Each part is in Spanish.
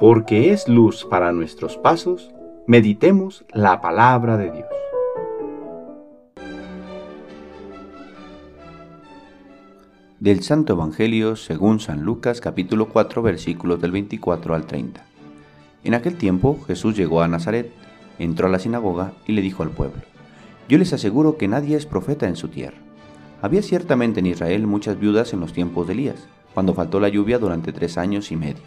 porque es luz para nuestros pasos, meditemos la palabra de Dios. Del Santo Evangelio según San Lucas capítulo 4 versículos del 24 al 30. En aquel tiempo Jesús llegó a Nazaret, entró a la sinagoga y le dijo al pueblo, Yo les aseguro que nadie es profeta en su tierra. Había ciertamente en Israel muchas viudas en los tiempos de Elías, cuando faltó la lluvia durante tres años y medio,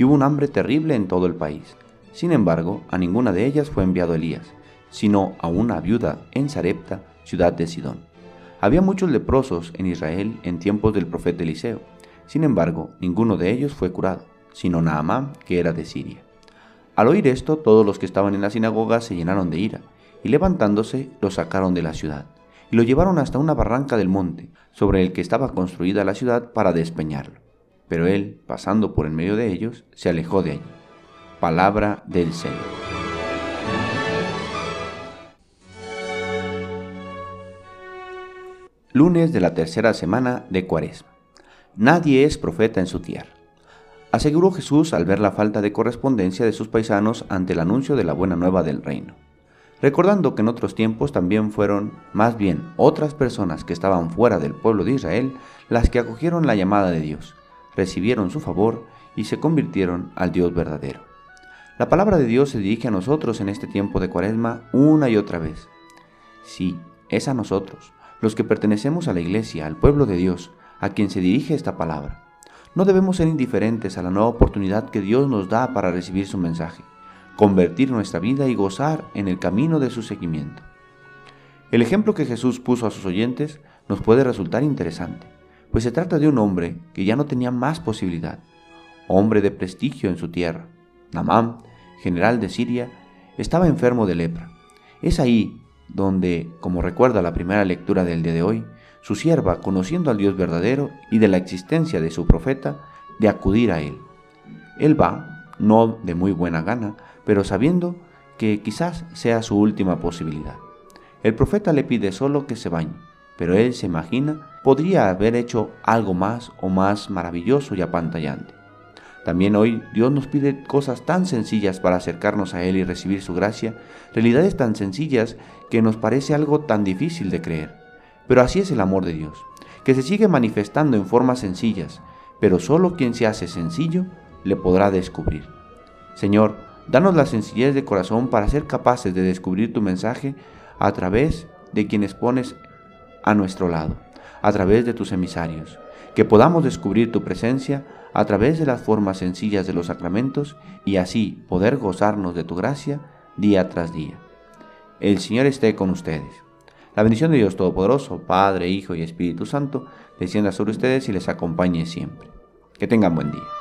y hubo un hambre terrible en todo el país. Sin embargo, a ninguna de ellas fue enviado Elías, sino a una viuda en Sarepta, ciudad de Sidón. Había muchos leprosos en Israel en tiempos del profeta Eliseo. Sin embargo, ninguno de ellos fue curado, sino Naamán, que era de Siria. Al oír esto, todos los que estaban en la sinagoga se llenaron de ira, y levantándose lo sacaron de la ciudad, y lo llevaron hasta una barranca del monte, sobre el que estaba construida la ciudad para despeñarlo. Pero él, pasando por en medio de ellos, se alejó de allí. Palabra del Señor. Lunes de la tercera semana de Cuaresma. Nadie es profeta en su tierra aseguró Jesús al ver la falta de correspondencia de sus paisanos ante el anuncio de la buena nueva del reino, recordando que en otros tiempos también fueron más bien otras personas que estaban fuera del pueblo de Israel las que acogieron la llamada de Dios, recibieron su favor y se convirtieron al Dios verdadero. La palabra de Dios se dirige a nosotros en este tiempo de cuaresma una y otra vez. Sí, es a nosotros, los que pertenecemos a la iglesia, al pueblo de Dios, a quien se dirige esta palabra. No debemos ser indiferentes a la nueva oportunidad que Dios nos da para recibir su mensaje, convertir nuestra vida y gozar en el camino de su seguimiento. El ejemplo que Jesús puso a sus oyentes nos puede resultar interesante, pues se trata de un hombre que ya no tenía más posibilidad, hombre de prestigio en su tierra. Namán, general de Siria, estaba enfermo de lepra. Es ahí donde, como recuerda la primera lectura del día de hoy, su sierva, conociendo al Dios verdadero y de la existencia de su profeta, de acudir a él. Él va, no de muy buena gana, pero sabiendo que quizás sea su última posibilidad. El profeta le pide solo que se bañe, pero él se imagina podría haber hecho algo más o más maravilloso y apantallante. También hoy Dios nos pide cosas tan sencillas para acercarnos a Él y recibir su gracia, realidades tan sencillas que nos parece algo tan difícil de creer. Pero así es el amor de Dios, que se sigue manifestando en formas sencillas, pero solo quien se hace sencillo le podrá descubrir. Señor, danos la sencillez de corazón para ser capaces de descubrir tu mensaje a través de quienes pones a nuestro lado, a través de tus emisarios, que podamos descubrir tu presencia a través de las formas sencillas de los sacramentos y así poder gozarnos de tu gracia día tras día. El Señor esté con ustedes. La bendición de Dios Todopoderoso, Padre, Hijo y Espíritu Santo, descienda sobre ustedes y les acompañe siempre. Que tengan buen día.